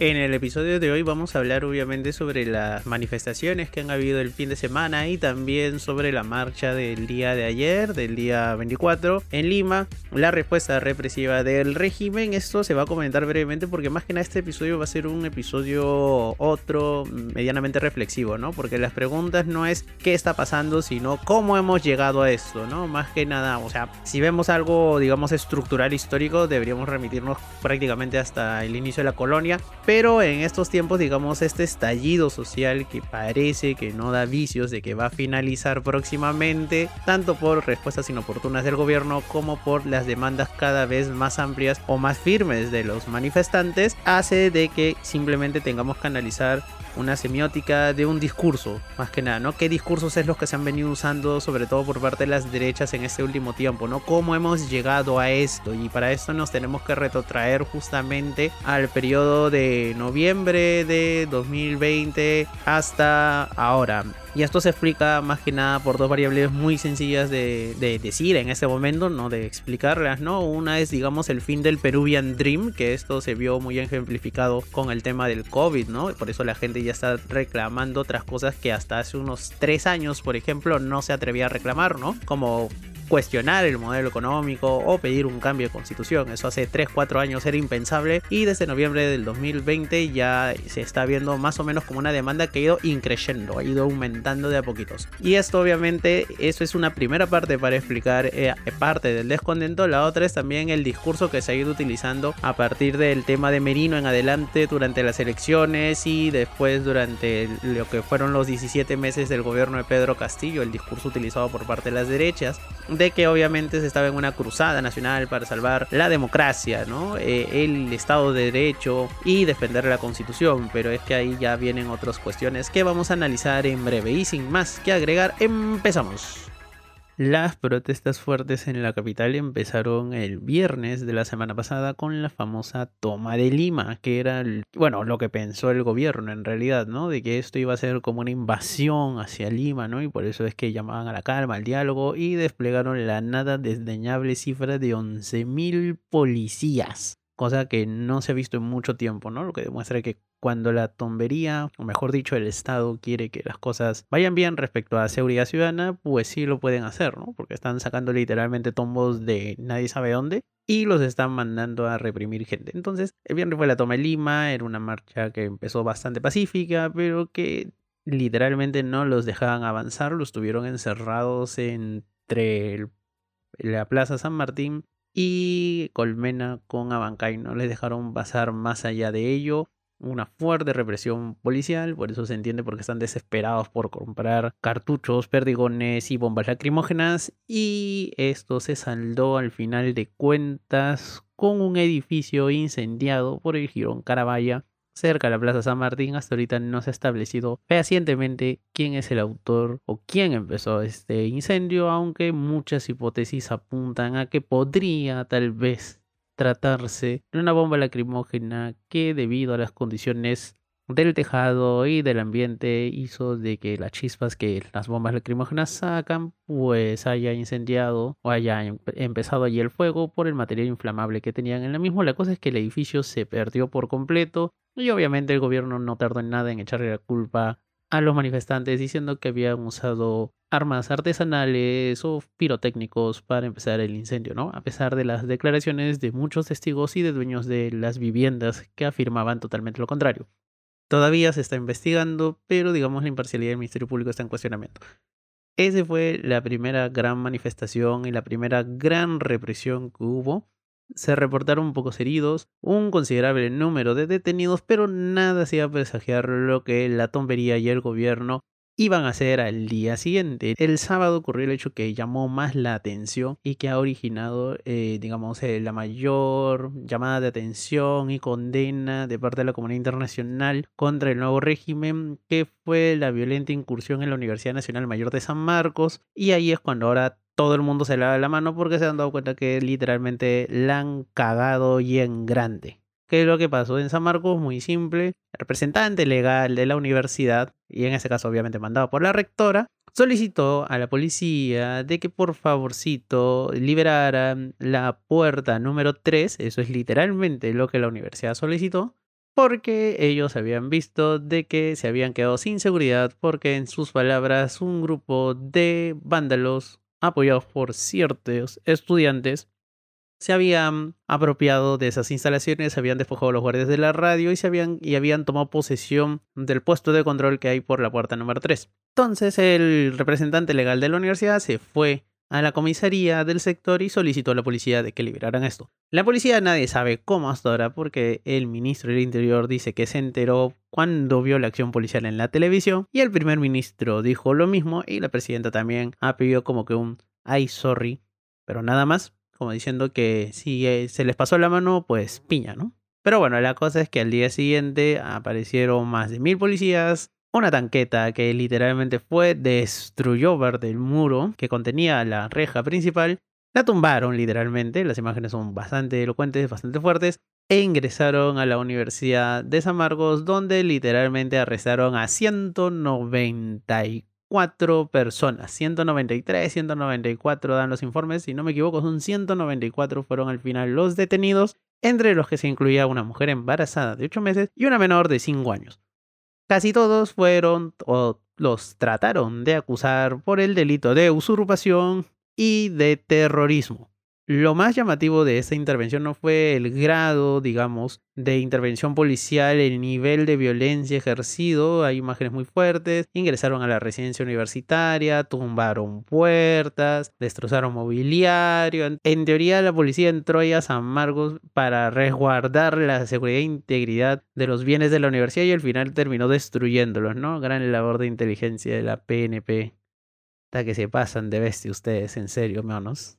En el episodio de hoy vamos a hablar obviamente sobre las manifestaciones que han habido el fin de semana y también sobre la marcha del día de ayer, del día 24 en Lima, la respuesta represiva del régimen. Esto se va a comentar brevemente porque más que nada este episodio va a ser un episodio otro medianamente reflexivo, ¿no? Porque las preguntas no es qué está pasando, sino cómo hemos llegado a esto, ¿no? Más que nada, o sea, si vemos algo, digamos, estructural histórico, deberíamos remitirnos prácticamente hasta el inicio de la colonia pero en estos tiempos, digamos, este estallido social que parece que no da vicios de que va a finalizar próximamente, tanto por respuestas inoportunas del gobierno como por las demandas cada vez más amplias o más firmes de los manifestantes, hace de que simplemente tengamos que analizar una semiótica de un discurso, más que nada, ¿no? ¿Qué discursos es los que se han venido usando, sobre todo por parte de las derechas en este último tiempo, ¿no? ¿Cómo hemos llegado a esto? Y para esto nos tenemos que retrotraer justamente al periodo de noviembre de 2020 hasta ahora. Y esto se explica más que nada por dos variables muy sencillas de, decir en ese momento, no de explicarlas, ¿no? Una es, digamos, el fin del Peruvian Dream, que esto se vio muy ejemplificado con el tema del COVID, ¿no? Por eso la gente ya está reclamando otras cosas que hasta hace unos tres años, por ejemplo, no se atrevía a reclamar, ¿no? Como cuestionar el modelo económico o pedir un cambio de constitución. Eso hace 3-4 años era impensable y desde noviembre del 2020 ya se está viendo más o menos como una demanda que ha ido increciendo, ha ido aumentando de a poquitos. Y esto obviamente, eso es una primera parte para explicar eh, parte del descontento. La otra es también el discurso que se ha ido utilizando a partir del tema de Merino en adelante durante las elecciones y después durante lo que fueron los 17 meses del gobierno de Pedro Castillo, el discurso utilizado por parte de las derechas de que obviamente se estaba en una cruzada nacional para salvar la democracia. Eh, el Estado de Derecho y defender la Constitución, pero es que ahí ya vienen otras cuestiones que vamos a analizar en breve y sin más que agregar, empezamos. Las protestas fuertes en la capital empezaron el viernes de la semana pasada con la famosa toma de Lima, que era, bueno, lo que pensó el gobierno en realidad, ¿no? De que esto iba a ser como una invasión hacia Lima, ¿no? Y por eso es que llamaban a la calma, al diálogo y desplegaron la nada desdeñable cifra de 11.000 policías cosa que no se ha visto en mucho tiempo, ¿no? Lo que demuestra que cuando la tombería, o mejor dicho, el Estado quiere que las cosas vayan bien respecto a seguridad ciudadana, pues sí lo pueden hacer, ¿no? Porque están sacando literalmente tombos de nadie sabe dónde y los están mandando a reprimir gente. Entonces, el viernes fue la toma de Lima, era una marcha que empezó bastante pacífica, pero que literalmente no los dejaban avanzar, los tuvieron encerrados entre la Plaza San Martín y Colmena con Abancay no les dejaron pasar más allá de ello. Una fuerte represión policial, por eso se entiende porque están desesperados por comprar cartuchos, perdigones y bombas lacrimógenas. Y esto se saldó al final de cuentas con un edificio incendiado por el Girón Carabaya cerca de la Plaza San Martín, hasta ahorita no se ha establecido fehacientemente quién es el autor o quién empezó este incendio, aunque muchas hipótesis apuntan a que podría tal vez tratarse de una bomba lacrimógena que debido a las condiciones del tejado y del ambiente hizo de que las chispas que las bombas lacrimógenas sacan pues haya incendiado o haya em, empezado allí el fuego por el material inflamable que tenían en la misma. La cosa es que el edificio se perdió por completo y obviamente el gobierno no tardó en nada en echarle la culpa a los manifestantes diciendo que habían usado armas artesanales o pirotécnicos para empezar el incendio, ¿no? A pesar de las declaraciones de muchos testigos y de dueños de las viviendas que afirmaban totalmente lo contrario. Todavía se está investigando, pero digamos la imparcialidad del Ministerio Público está en cuestionamiento. Esa fue la primera gran manifestación y la primera gran represión que hubo se reportaron pocos heridos, un considerable número de detenidos, pero nada hacía presagiar lo que la tombería y el gobierno iban a hacer al día siguiente. El sábado ocurrió el hecho que llamó más la atención y que ha originado, eh, digamos, eh, la mayor llamada de atención y condena de parte de la comunidad internacional contra el nuevo régimen, que fue la violenta incursión en la Universidad Nacional Mayor de San Marcos. Y ahí es cuando ahora todo el mundo se lava la mano porque se han dado cuenta que literalmente la han cagado y en grande. ¿Qué es lo que pasó en San Marcos? Muy simple. El representante legal de la universidad, y en este caso obviamente mandado por la rectora, solicitó a la policía de que por favorcito liberaran la puerta número 3, eso es literalmente lo que la universidad solicitó, porque ellos habían visto de que se habían quedado sin seguridad porque en sus palabras un grupo de vándalos apoyados por ciertos estudiantes se habían apropiado de esas instalaciones, se habían despojado los guardias de la radio y, se habían, y habían tomado posesión del puesto de control que hay por la puerta número 3. Entonces el representante legal de la universidad se fue a la comisaría del sector y solicitó a la policía de que liberaran esto. La policía nadie sabe cómo hasta ahora porque el ministro del Interior dice que se enteró cuando vio la acción policial en la televisión y el primer ministro dijo lo mismo y la presidenta también ha pedido como que un ay sorry, pero nada más como diciendo que si eh, se les pasó la mano, pues piña, ¿no? Pero bueno, la cosa es que al día siguiente aparecieron más de mil policías, una tanqueta que literalmente fue, destruyó verde el muro que contenía la reja principal, la tumbaron literalmente, las imágenes son bastante elocuentes, bastante fuertes, e ingresaron a la Universidad de San Marcos, donde literalmente arrestaron a 194 cuatro personas. 193, 194 dan los informes. Si no me equivoco, son 194 fueron al final los detenidos, entre los que se incluía una mujer embarazada de 8 meses y una menor de 5 años. Casi todos fueron o los trataron de acusar por el delito de usurpación y de terrorismo. Lo más llamativo de esta intervención no fue el grado, digamos, de intervención policial, el nivel de violencia ejercido, hay imágenes muy fuertes, ingresaron a la residencia universitaria, tumbaron puertas, destrozaron mobiliario. En teoría la policía entró ahí a San Marcos para resguardar la seguridad e integridad de los bienes de la universidad y al final terminó destruyéndolos, ¿no? Gran labor de inteligencia de la PNP. Hasta que se pasan de bestia ustedes, en serio, menos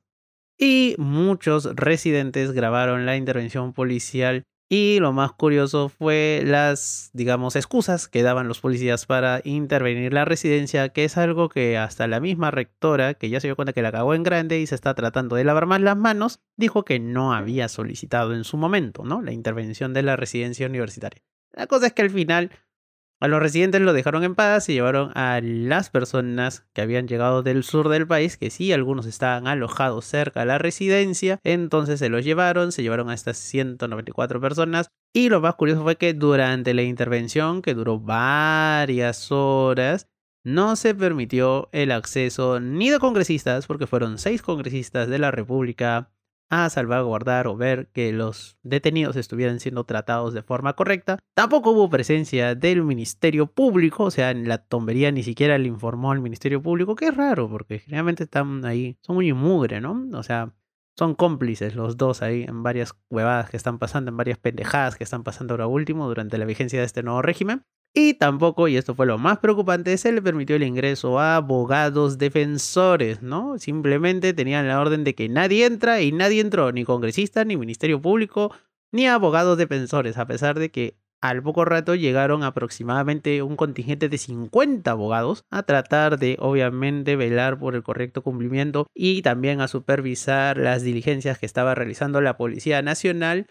y muchos residentes grabaron la intervención policial y lo más curioso fue las, digamos, excusas que daban los policías para intervenir la residencia, que es algo que hasta la misma rectora, que ya se dio cuenta que la cagó en grande y se está tratando de lavar más las manos, dijo que no había solicitado en su momento, ¿no? La intervención de la residencia universitaria. La cosa es que al final a los residentes lo dejaron en paz y llevaron a las personas que habían llegado del sur del país, que sí, algunos estaban alojados cerca de la residencia, entonces se los llevaron, se llevaron a estas 194 personas. Y lo más curioso fue que durante la intervención, que duró varias horas, no se permitió el acceso ni de congresistas, porque fueron seis congresistas de la República, a salvaguardar o ver que los detenidos estuvieran siendo tratados de forma correcta. Tampoco hubo presencia del Ministerio Público, o sea, en la tombería ni siquiera le informó al Ministerio Público, que es raro, porque generalmente están ahí, son muy mugre, ¿no? O sea, son cómplices los dos ahí en varias huevadas que están pasando, en varias pendejadas que están pasando ahora último durante la vigencia de este nuevo régimen. Y tampoco, y esto fue lo más preocupante, se le permitió el ingreso a abogados defensores, ¿no? Simplemente tenían la orden de que nadie entra y nadie entró, ni congresista, ni ministerio público, ni abogados defensores, a pesar de que al poco rato llegaron aproximadamente un contingente de 50 abogados a tratar de, obviamente, velar por el correcto cumplimiento y también a supervisar las diligencias que estaba realizando la Policía Nacional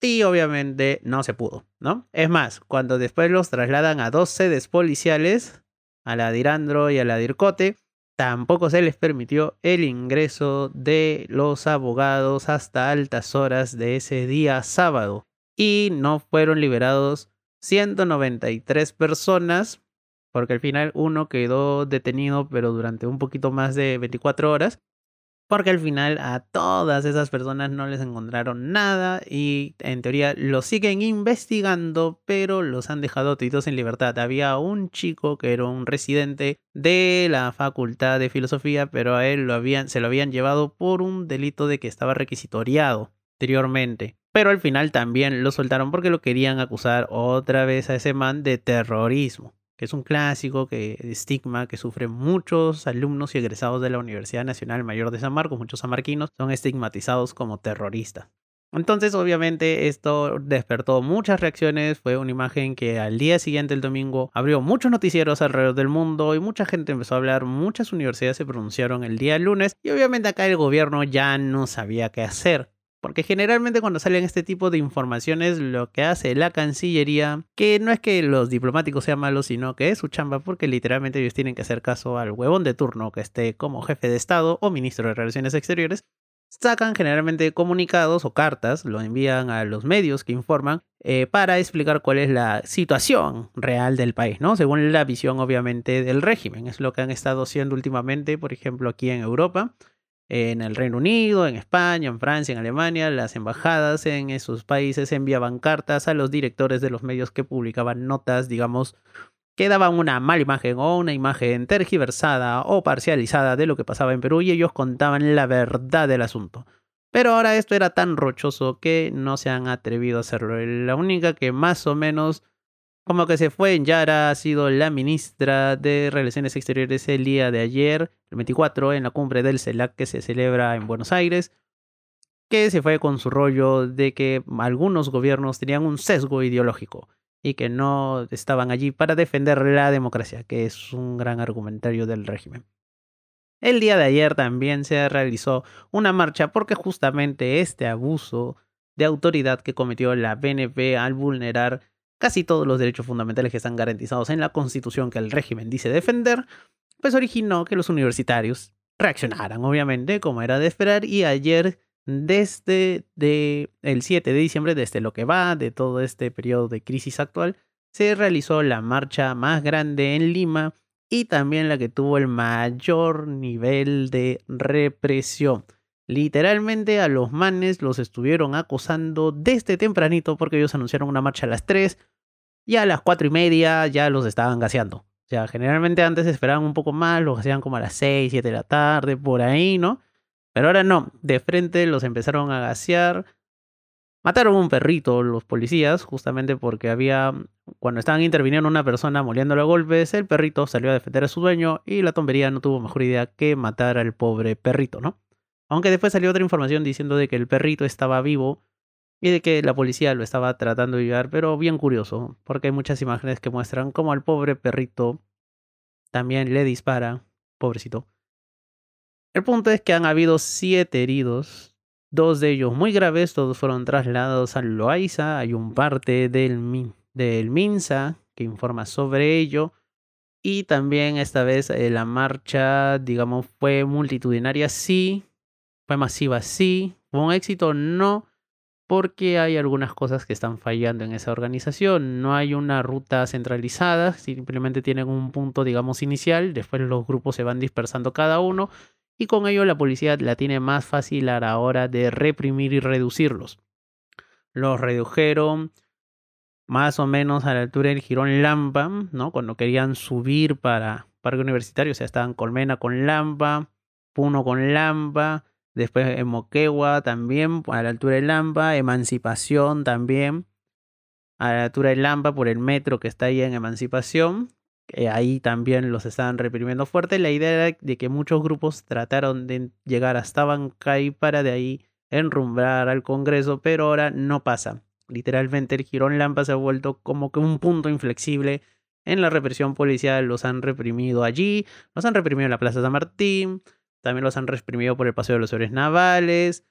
y obviamente no se pudo, ¿no? Es más, cuando después los trasladan a dos sedes policiales, a la de Irandro y a la de Ircote, tampoco se les permitió el ingreso de los abogados hasta altas horas de ese día sábado. Y no fueron liberados 193 personas, porque al final uno quedó detenido, pero durante un poquito más de 24 horas, porque al final a todas esas personas no les encontraron nada y en teoría los siguen investigando, pero los han dejado toditos en libertad. Había un chico que era un residente de la facultad de filosofía, pero a él lo habían, se lo habían llevado por un delito de que estaba requisitoriado anteriormente. Pero al final también lo soltaron porque lo querían acusar otra vez a ese man de terrorismo que es un clásico, que estigma que sufren muchos alumnos y egresados de la Universidad Nacional Mayor de San Marcos, muchos samarquinos, son estigmatizados como terroristas. Entonces, obviamente, esto despertó muchas reacciones. Fue una imagen que al día siguiente, el domingo, abrió muchos noticieros alrededor del mundo y mucha gente empezó a hablar. Muchas universidades se pronunciaron el día lunes y, obviamente, acá el gobierno ya no sabía qué hacer Porque generalmente cuando salen este tipo de informaciones, lo que hace la Cancillería, que no es que los diplomáticos sean malos, sino que es su chamba, porque literalmente ellos tienen que hacer caso al huevón de turno que esté como jefe de Estado o ministro de Relaciones Exteriores, sacan generalmente comunicados o cartas, lo envían a los medios que informan eh, para explicar cuál es la situación real del país, ¿no? Según la visión obviamente del régimen. Es lo que han estado haciendo últimamente, por ejemplo, aquí en Europa, en el Reino Unido, en España, en Francia, en Alemania, las embajadas en esos países enviaban cartas a los directores de los medios que publicaban notas, digamos, que daban una mala imagen o una imagen tergiversada o parcializada de lo que pasaba en Perú y ellos contaban la verdad del asunto. Pero ahora esto era tan rochoso que no se han atrevido a hacerlo. La única que más o menos como que se fue en Yara ha sido la ministra de Relaciones Exteriores el día de ayer, el 24, en la cumbre del CELAC que se celebra en Buenos Aires, que se fue con su rollo de que algunos gobiernos tenían un sesgo ideológico y que no estaban allí para defender la democracia, que es un gran argumentario del régimen. El día de ayer también se realizó una marcha porque justamente este abuso de autoridad que cometió la BNP al vulnerar casi todos los derechos fundamentales que están garantizados en la constitución que el régimen dice defender, pues originó que los universitarios reaccionaran, obviamente, como era de esperar, y ayer desde de el 7 de diciembre, desde lo que va de todo este periodo de crisis actual, se realizó la marcha más grande en Lima y también la que tuvo el mayor nivel de represión. Literalmente a los manes los estuvieron acosando desde tempranito porque ellos anunciaron una marcha a las 3 y a las 4 y media ya los estaban gaseando. O sea, generalmente antes esperaban un poco más, los hacían como a las 6, 7 de la tarde, por ahí, ¿no? Pero ahora no, de frente los empezaron a gasear. Mataron un perrito los policías, justamente porque había, cuando estaban interviniendo una persona moliéndolo a golpes, el perrito salió a defender a su dueño y la tombería no tuvo mejor idea que matar al pobre perrito, ¿no? Aunque después salió otra información diciendo de que el perrito estaba vivo y de que la policía lo estaba tratando de ayudar, pero bien curioso, porque hay muchas imágenes que muestran cómo al pobre perrito también le dispara, pobrecito, el punto es que han habido siete heridos, dos de ellos muy graves, todos fueron trasladados a Loaiza, hay un parte del, del MINSA que informa sobre ello. Y también esta vez eh, la marcha, digamos, fue multitudinaria, sí, fue masiva, sí, fue un éxito, no, porque hay algunas cosas que están fallando en esa organización. No hay una ruta centralizada, simplemente tienen un punto, digamos, inicial, después los grupos se van dispersando cada uno y con ello la policía la tiene más fácil a la hora de reprimir y reducirlos. Los redujeron más o menos a la altura del Girón Lampa, ¿no? Cuando querían subir para Parque Universitario, o sea, estaban Colmena con Lampa, Puno con Lampa, después en Moquegua también a la altura de Lampa, Emancipación también a la altura de Lampa por el metro que está ahí en Emancipación ahí también los estaban reprimiendo fuerte. La idea de que muchos grupos trataron de llegar hasta Bancay para de ahí enrumbrar al Congreso, pero ahora no pasa. Literalmente el Girón Lampa se ha vuelto como que un punto inflexible en la represión policial. Los han reprimido allí, los han reprimido en la Plaza San Martín, también los han reprimido por el Paseo de los Héroes Navales,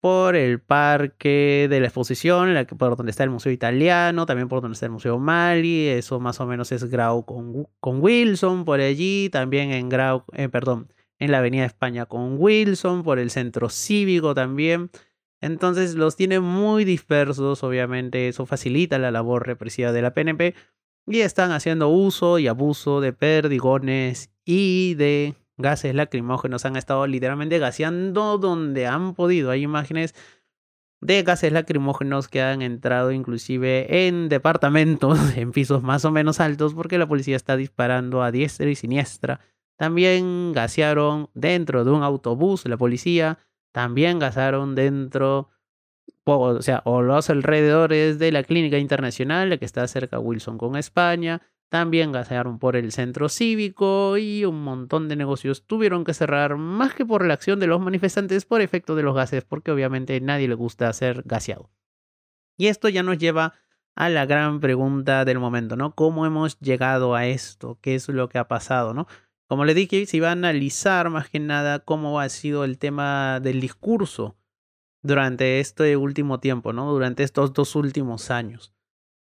por el parque de la exposición, por donde está el Museo Italiano, también por donde está el Museo Mali, eso más o menos es Grau con, con Wilson, por allí, también en Grau, eh, perdón, en la Avenida España con Wilson, por el Centro Cívico también. Entonces los tiene muy dispersos, obviamente eso facilita la labor represiva de la PNP y están haciendo uso y abuso de perdigones y de gases lacrimógenos han estado literalmente gaseando donde han podido. Hay imágenes de gases lacrimógenos que han entrado inclusive en departamentos, en pisos más o menos altos, porque la policía está disparando a diestra y siniestra. También gasearon dentro de un autobús la policía, también gasaron dentro, o sea, o los alrededores de la clínica internacional, la que está cerca de Wilson con España, también gasearon por el centro cívico y un montón de negocios tuvieron que cerrar más que por la acción de los manifestantes por efecto de los gases, porque obviamente nadie le gusta ser gaseado. Y esto ya nos lleva a la gran pregunta del momento, ¿no? ¿Cómo hemos llegado a esto? ¿Qué es lo que ha pasado, ¿no? Como le dije, se iba a analizar más que nada cómo ha sido el tema del discurso durante este último tiempo, ¿no? Durante estos dos últimos años.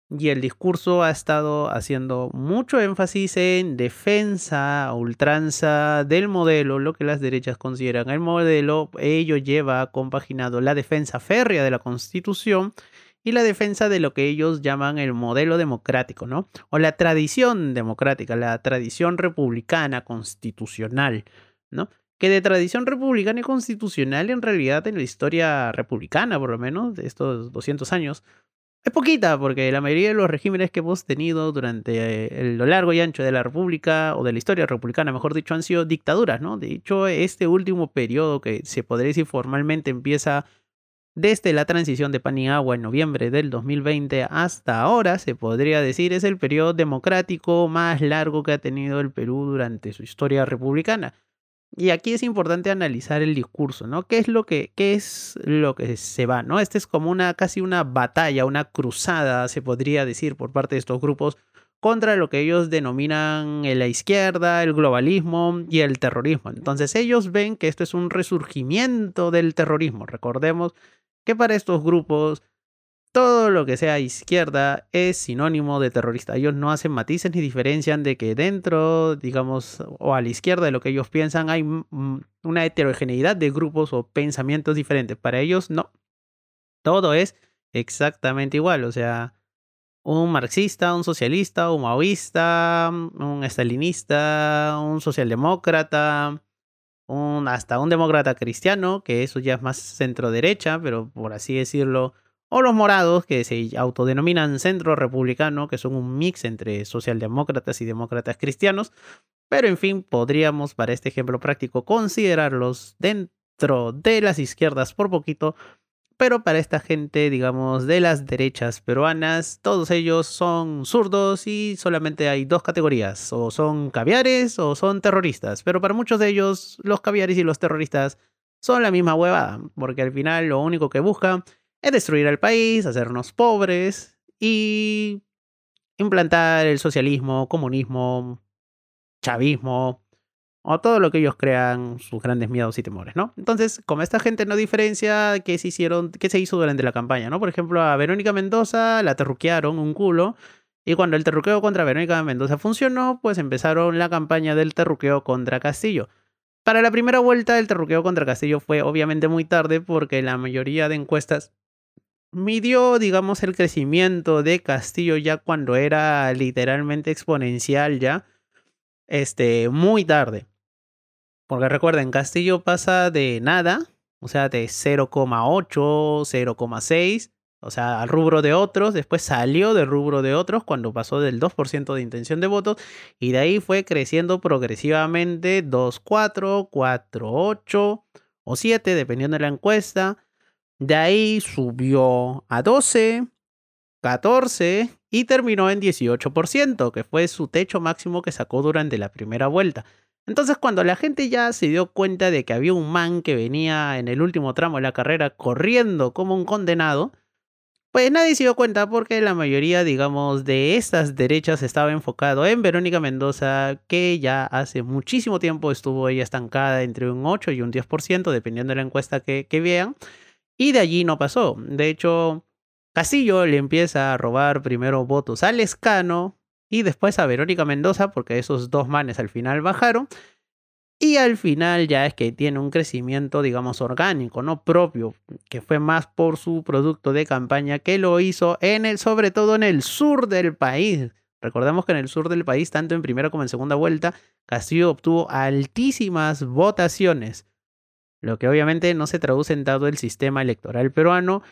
Y el discurso ha estado haciendo mucho énfasis en defensa, ultranza del modelo, lo que las derechas consideran el modelo. Ello lleva compaginado la defensa férrea de la Constitución y la defensa de lo que ellos llaman el modelo democrático, ¿no? O la tradición democrática, la tradición republicana constitucional, ¿no? Que de tradición republicana y constitucional en realidad en la historia republicana, por lo menos, de estos 200 años, es poquita, porque la mayoría de los regímenes que hemos tenido durante eh, lo largo y ancho de la República, o de la historia republicana, mejor dicho, han sido dictaduras, ¿no? De hecho, este último periodo que se podría decir formalmente empieza desde la transición de Paniagua en noviembre del 2020 hasta ahora, se podría decir, es el periodo democrático más largo que ha tenido el Perú durante su historia republicana. Y aquí es importante analizar el discurso, ¿no? ¿Qué es lo que, qué es lo que se va, ¿no? Este es como una casi una batalla, una cruzada, se podría decir, por parte de estos grupos contra lo que ellos denominan la izquierda, el globalismo y el terrorismo. Entonces ellos ven que esto es un resurgimiento del terrorismo. Recordemos que para estos grupos todo lo que sea izquierda es sinónimo de terrorista. Ellos no hacen matices ni diferencian de que dentro, digamos, o a la izquierda de lo que ellos piensan hay una heterogeneidad de grupos o pensamientos diferentes. Para ellos no. Todo es exactamente igual. O sea, un marxista, un socialista, un maoísta, un estalinista, un socialdemócrata, un, hasta un demócrata cristiano, que eso ya es más centro derecha, pero por así decirlo o los morados, que se autodenominan centro republicano, que son un mix entre socialdemócratas y demócratas cristianos, pero en fin, podríamos para este ejemplo práctico considerarlos dentro de las izquierdas por poquito, pero para esta gente, digamos, de las derechas peruanas, todos ellos son zurdos y solamente hay dos categorías, o son caviares o son terroristas, pero para muchos de ellos los caviares y los terroristas son la misma huevada, porque al final lo único que buscan es destruir al país, hacernos pobres y implantar el socialismo, comunismo, chavismo o todo lo que ellos crean sus grandes miedos y temores, ¿no? Entonces, como esta gente no diferencia qué se hicieron, qué se hizo durante la campaña, ¿no? Por ejemplo, a Verónica Mendoza la terruquearon un culo y cuando el terruqueo contra Verónica Mendoza funcionó, pues empezaron la campaña del terruqueo contra Castillo. Para la primera vuelta, el terruqueo contra Castillo fue obviamente muy tarde porque la mayoría de encuestas midió, digamos, el crecimiento de Castillo ya cuando era literalmente exponencial ya, este, muy tarde. Porque recuerden, Castillo pasa de nada, o sea, de 0,8, 0,6, o sea, al rubro de otros, después salió del rubro de otros cuando pasó del 2% de intención de votos y de ahí fue creciendo progresivamente 2,4, 4,8 o 7, dependiendo de la encuesta. De ahí subió a 12, 14 y terminó en 18%, que fue su techo máximo que sacó durante la primera vuelta. Entonces cuando la gente ya se dio cuenta de que había un man que venía en el último tramo de la carrera corriendo como un condenado, pues nadie se dio cuenta porque la mayoría, digamos, de estas derechas estaba enfocado en Verónica Mendoza, que ya hace muchísimo tiempo estuvo ella estancada entre un 8 y un 10%, dependiendo de la encuesta que, que vean. Y de allí no pasó. De hecho, Castillo le empieza a robar primero votos al Escano y después a Verónica Mendoza, porque esos dos manes al final bajaron. Y al final ya es que tiene un crecimiento, digamos, orgánico, no propio, que fue más por su producto de campaña que lo hizo en el, sobre todo en el sur del país. Recordemos que en el sur del país, tanto en primera como en segunda vuelta, Castillo obtuvo altísimas votaciones lo que obviamente no se traduce en dado el sistema electoral peruano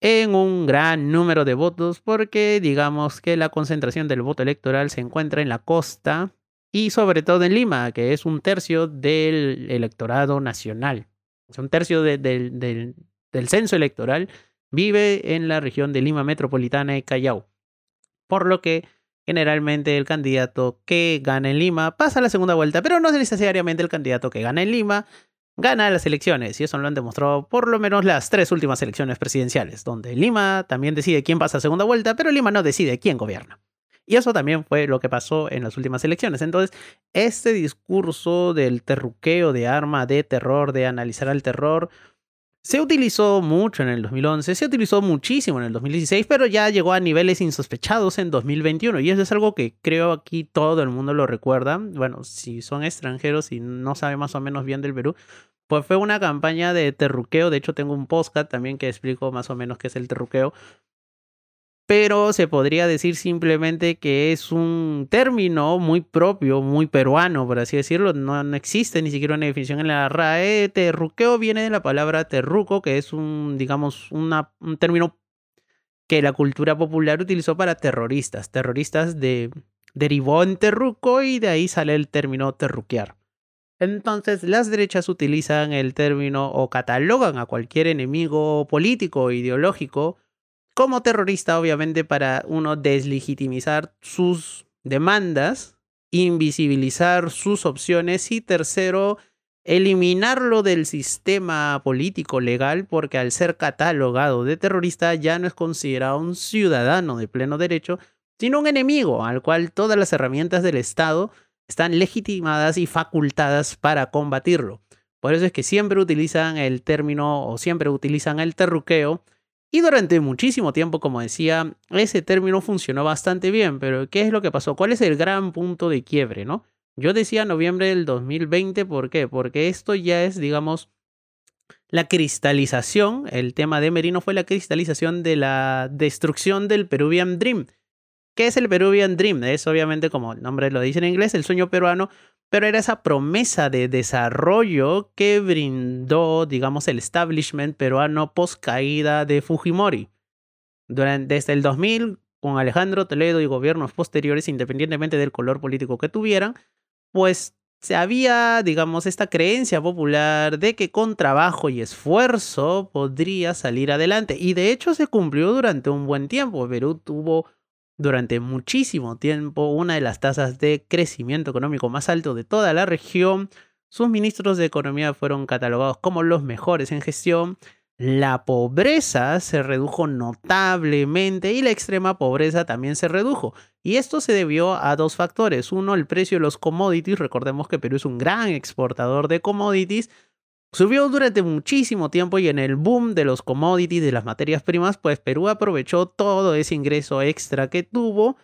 en un gran número de votos porque digamos que la concentración del voto electoral se encuentra en la costa y sobre todo en Lima, que es un tercio del electorado nacional. un tercio del, del censo electoral vive en la región de Lima Metropolitana y Callao. Por lo que generalmente el candidato que gana en Lima pasa a la segunda vuelta, pero no necesariamente el candidato que gana en Lima gana las elecciones, y eso lo han demostrado por lo menos las tres últimas elecciones presidenciales, donde Lima también decide quién pasa a segunda vuelta, pero Lima no decide quién gobierna. Y eso también fue lo que pasó en las últimas elecciones. Entonces, este discurso del terruqueo de arma, de terror, de analizar al terror, Se utilizó mucho en el 2011, se utilizó muchísimo en el 2016, pero ya llegó a niveles insospechados en 2021 y eso es algo que creo aquí todo el mundo lo recuerda. Bueno, si son extranjeros y no saben más o menos bien del Perú, pues fue una campaña de terruqueo. De hecho, tengo un podcast también que explico más o menos qué es el terruqueo pero se podría decir simplemente que es un término muy propio, muy peruano, por así decirlo. No, existe ni siquiera una definición en la RAE. Terruqueo viene de la palabra terruco, que es un, digamos, un término que la cultura popular utilizó para terroristas. Terroristas de, derivó en terruco y de ahí sale el término terruquear. Entonces, las derechas utilizan el término o catalogan a cualquier enemigo político o ideológico como terrorista, obviamente, para uno deslegitimizar sus demandas, invisibilizar sus opciones y tercero, eliminarlo del sistema político legal porque al ser catalogado de terrorista ya no es considerado un ciudadano de pleno derecho, sino un enemigo al cual todas las herramientas del Estado están legitimadas y facultadas para combatirlo. Por eso es que siempre utilizan el término o siempre utilizan el terruqueo y durante muchísimo tiempo, como decía, ese término funcionó bastante bien, pero ¿qué es lo que pasó? ¿Cuál es el gran punto de quiebre, no? Yo decía noviembre del 2020, ¿por qué? Porque esto ya es, digamos, la cristalización, el tema de Merino fue la cristalización de la destrucción del Peruvian Dream. ¿Qué es el Peruvian Dream? Es obviamente, como el nombre lo dice en inglés, el sueño peruano, pero era esa promesa de desarrollo que brindó, digamos, el establishment peruano post caída de Fujimori. Durante, desde el 2000, con Alejandro Toledo y gobiernos posteriores, independientemente del color político que tuvieran, pues se había, digamos, esta creencia popular de que con trabajo y esfuerzo podría salir adelante. Y de hecho se cumplió durante un buen tiempo. Perú tuvo durante muchísimo tiempo una de las tasas de crecimiento económico más alto de toda la región. Sus ministros de economía fueron catalogados como los mejores en gestión. La pobreza se redujo notablemente y la extrema pobreza también se redujo. Y esto se debió a dos factores. Uno, el precio de los commodities. Recordemos que Perú es un gran exportador de commodities. Subió durante muchísimo tiempo y en el boom de los commodities, de las materias primas, pues Perú aprovechó todo ese ingreso extra que tuvo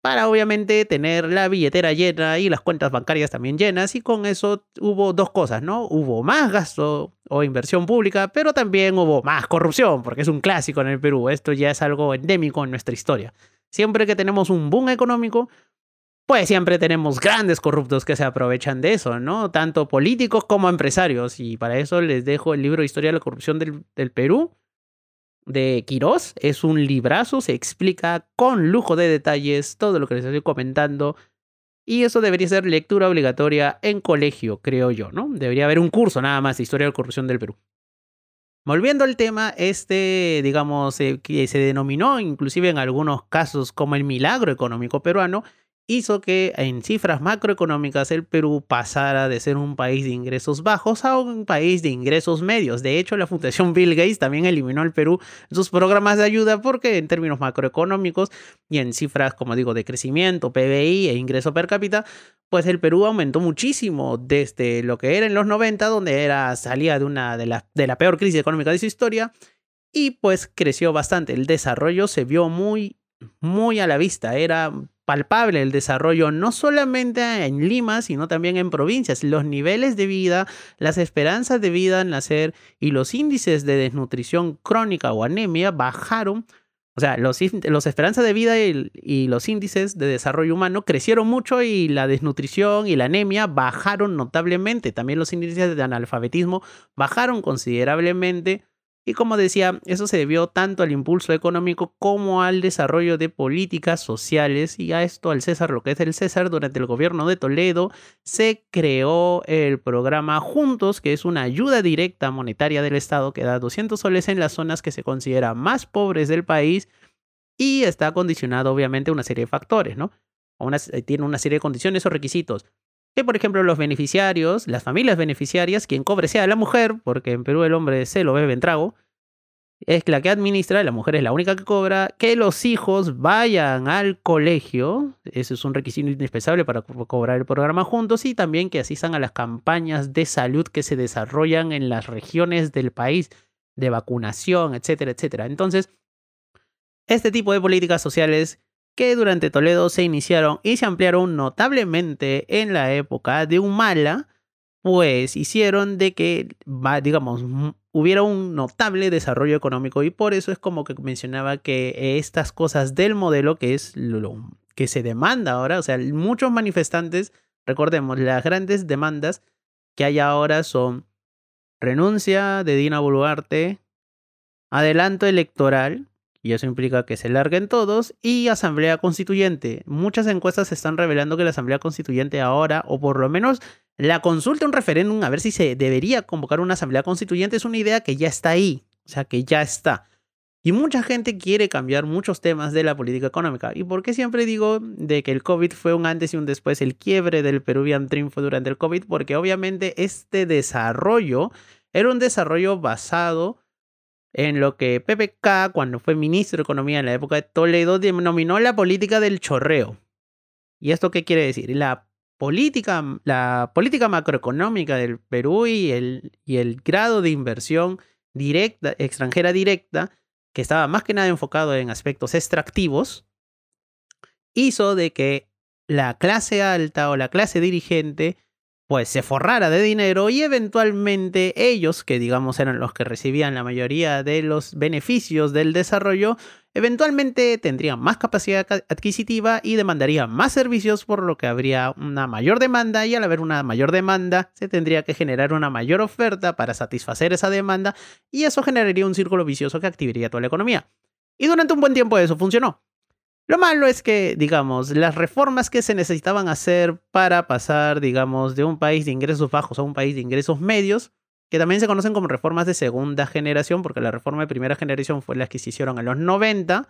para obviamente tener la billetera llena y las cuentas bancarias también llenas y con eso hubo dos cosas, ¿no? Hubo más gasto o inversión pública, pero también hubo más corrupción, porque es un clásico en el Perú, esto ya es algo endémico en nuestra historia. Siempre que tenemos un boom económico, pues siempre tenemos grandes corruptos que se aprovechan de eso, ¿no? Tanto políticos como empresarios. Y para eso les dejo el libro Historia de la Corrupción del, Perú de Quirós. Es un librazo, se explica con lujo de detalles todo lo que les estoy comentando. Y eso debería ser lectura obligatoria en colegio, creo yo, ¿no? Debería haber un curso nada más de Historia de la Corrupción del Perú. Volviendo al tema, este, digamos, eh, que se denominó inclusive en algunos casos como el milagro económico peruano, hizo que en cifras macroeconómicas el Perú pasara de ser un país de ingresos bajos a un país de ingresos medios. De hecho, la Fundación Bill Gates también eliminó al Perú sus programas de ayuda porque en términos macroeconómicos y en cifras, como digo, de crecimiento, PBI e ingreso per cápita, pues el Perú aumentó muchísimo desde lo que era en los 90, donde era, salía de, una, de, la, de la peor crisis económica de su historia, y pues creció bastante. El desarrollo se vio muy, muy a la vista. Era palpable el desarrollo no solamente en Lima, sino también en provincias. Los niveles de vida, las esperanzas de vida al nacer y los índices de desnutrición crónica o anemia bajaron. O sea, los, los esperanzas de vida y, y los índices de desarrollo humano crecieron mucho y la desnutrición y la anemia bajaron notablemente. También los índices de analfabetismo bajaron considerablemente y como decía, eso se debió tanto al impulso económico como al desarrollo de políticas sociales y a esto al César, lo que es el César, durante el gobierno de Toledo se creó el programa Juntos, que es una ayuda directa monetaria del Estado que da 200 soles en las zonas que se consideran más pobres del país y está condicionado obviamente a una serie de factores, ¿no? Tiene una serie de condiciones o requisitos que por ejemplo los beneficiarios, las familias beneficiarias, quien cobre sea la mujer, porque en Perú el hombre se lo bebe en trago, es la que administra, la mujer es la única que cobra, que los hijos vayan al colegio, eso es un requisito indispensable para cobrar el programa juntos, y también que asistan a las campañas de salud que se desarrollan en las regiones del país. de vacunación, etcétera, etcétera. Entonces, este tipo de políticas sociales que durante Toledo se iniciaron y se ampliaron notablemente en la época de Humala, pues hicieron de que, digamos, hubiera un notable desarrollo económico y por eso es como que mencionaba que estas cosas del modelo que es lo que se demanda ahora, o sea, muchos manifestantes, recordemos, las grandes demandas que hay ahora son renuncia de Dina Boluarte, adelanto electoral, y eso implica que se larguen todos, y asamblea constituyente. Muchas encuestas están revelando que la asamblea constituyente ahora, o por lo menos la consulta, un referéndum, a ver si se debería convocar una asamblea constituyente, es una idea que ya está ahí, o sea, que ya está. Y mucha gente quiere cambiar muchos temas de la política económica. ¿Y por qué siempre digo de que el COVID fue un antes y un después? El quiebre del Peruvian Dream fue durante el COVID, porque obviamente este desarrollo era un desarrollo basado en lo que PPK, cuando fue ministro de Economía en la época de Toledo, denominó la política del chorreo. ¿Y esto qué quiere decir? La política, la política macroeconómica del Perú y el, y el grado de inversión directa, extranjera directa, que estaba más que nada enfocado en aspectos extractivos, hizo de que la clase alta o la clase dirigente pues se forrara de dinero y eventualmente ellos, que digamos eran los que recibían la mayoría de los beneficios del desarrollo, eventualmente tendrían más capacidad adquisitiva y demandarían más servicios, por lo que habría una mayor demanda y al haber una mayor demanda se tendría que generar una mayor oferta para satisfacer esa demanda y eso generaría un círculo vicioso que activaría toda la economía. Y durante un buen tiempo eso funcionó. Lo malo es que, digamos, las reformas que se necesitaban hacer para pasar, digamos, de un país de ingresos bajos a un país de ingresos medios, que también se conocen como reformas de segunda generación, porque la reforma de primera generación fue la que se hicieron en los 90,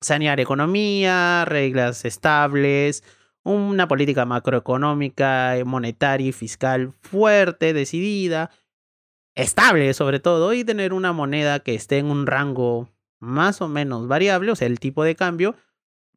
sanear economía, reglas estables, una política macroeconómica, monetaria y fiscal fuerte, decidida, estable sobre todo, y tener una moneda que esté en un rango más o menos variable, o sea, el tipo de cambio,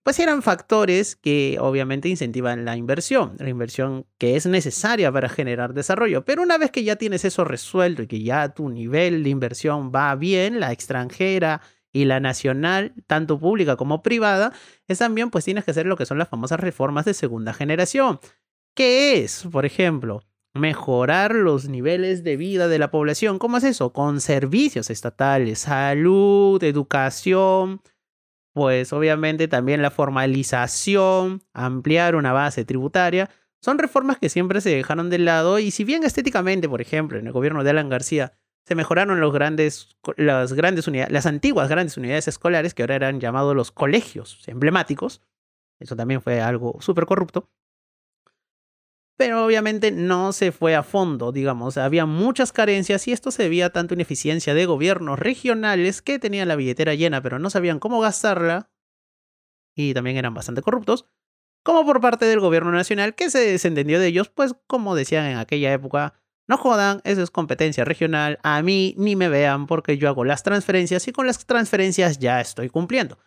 pues eran factores que obviamente incentivan la inversión, la inversión que es necesaria para generar desarrollo. Pero una vez que ya tienes eso resuelto y que ya tu nivel de inversión va bien, la extranjera y la nacional, tanto pública como privada, es también pues tienes que hacer lo que son las famosas reformas de segunda generación. ¿Qué es? Por ejemplo, mejorar los niveles de vida de la población. ¿Cómo es eso? Con servicios estatales, salud, educación, pues obviamente también la formalización, ampliar una base tributaria, son reformas que siempre se dejaron de lado y si bien estéticamente, por ejemplo, en el gobierno de Alan García se mejoraron los grandes, las grandes unidades, las antiguas grandes unidades escolares que ahora eran llamados los colegios emblemáticos, eso también fue algo súper corrupto, pero obviamente no se fue a fondo, digamos, había muchas carencias y esto se debía tanto ineficiencia de gobiernos regionales que tenían la billetera llena pero no sabían cómo gastarla. Y también eran bastante corruptos, como por parte del gobierno nacional que se desentendió de ellos, pues como decían en aquella época, no jodan, eso es competencia regional, a mí ni me vean porque yo hago las transferencias y con las transferencias ya estoy cumpliendo.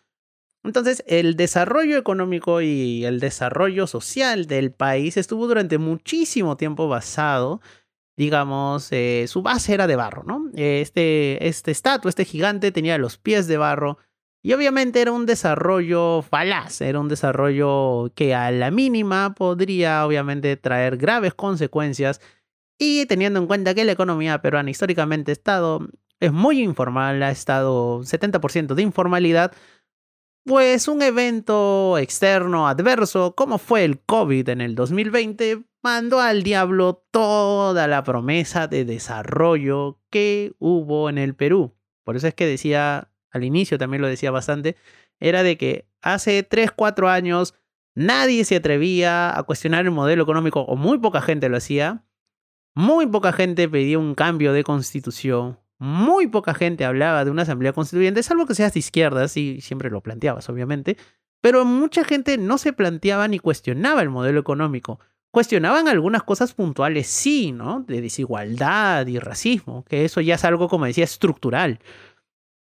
Entonces, el desarrollo económico y el desarrollo social del país estuvo durante muchísimo tiempo basado, digamos, eh, su base era de barro, ¿no? Este, este estatua, este gigante tenía los pies de barro y obviamente era un desarrollo falaz, era un desarrollo que a la mínima podría obviamente traer graves consecuencias y teniendo en cuenta que la economía peruana históricamente ha estado, es muy informal, ha estado 70% de informalidad, pues un evento externo adverso, como fue el COVID en el 2020, mandó al diablo toda la promesa de desarrollo que hubo en el Perú. Por eso es que decía, al inicio también lo decía bastante, era de que hace 3, 4 años nadie se atrevía a cuestionar el modelo económico, o muy poca gente lo hacía. Muy poca gente pedía un cambio de constitución muy poca gente hablaba de una asamblea constituyente, salvo que seas de izquierdas y siempre lo planteabas, obviamente, pero mucha gente no se planteaba ni cuestionaba el modelo económico. Cuestionaban algunas cosas puntuales, sí, ¿no? De desigualdad y racismo, que eso ya es algo, como decía, estructural.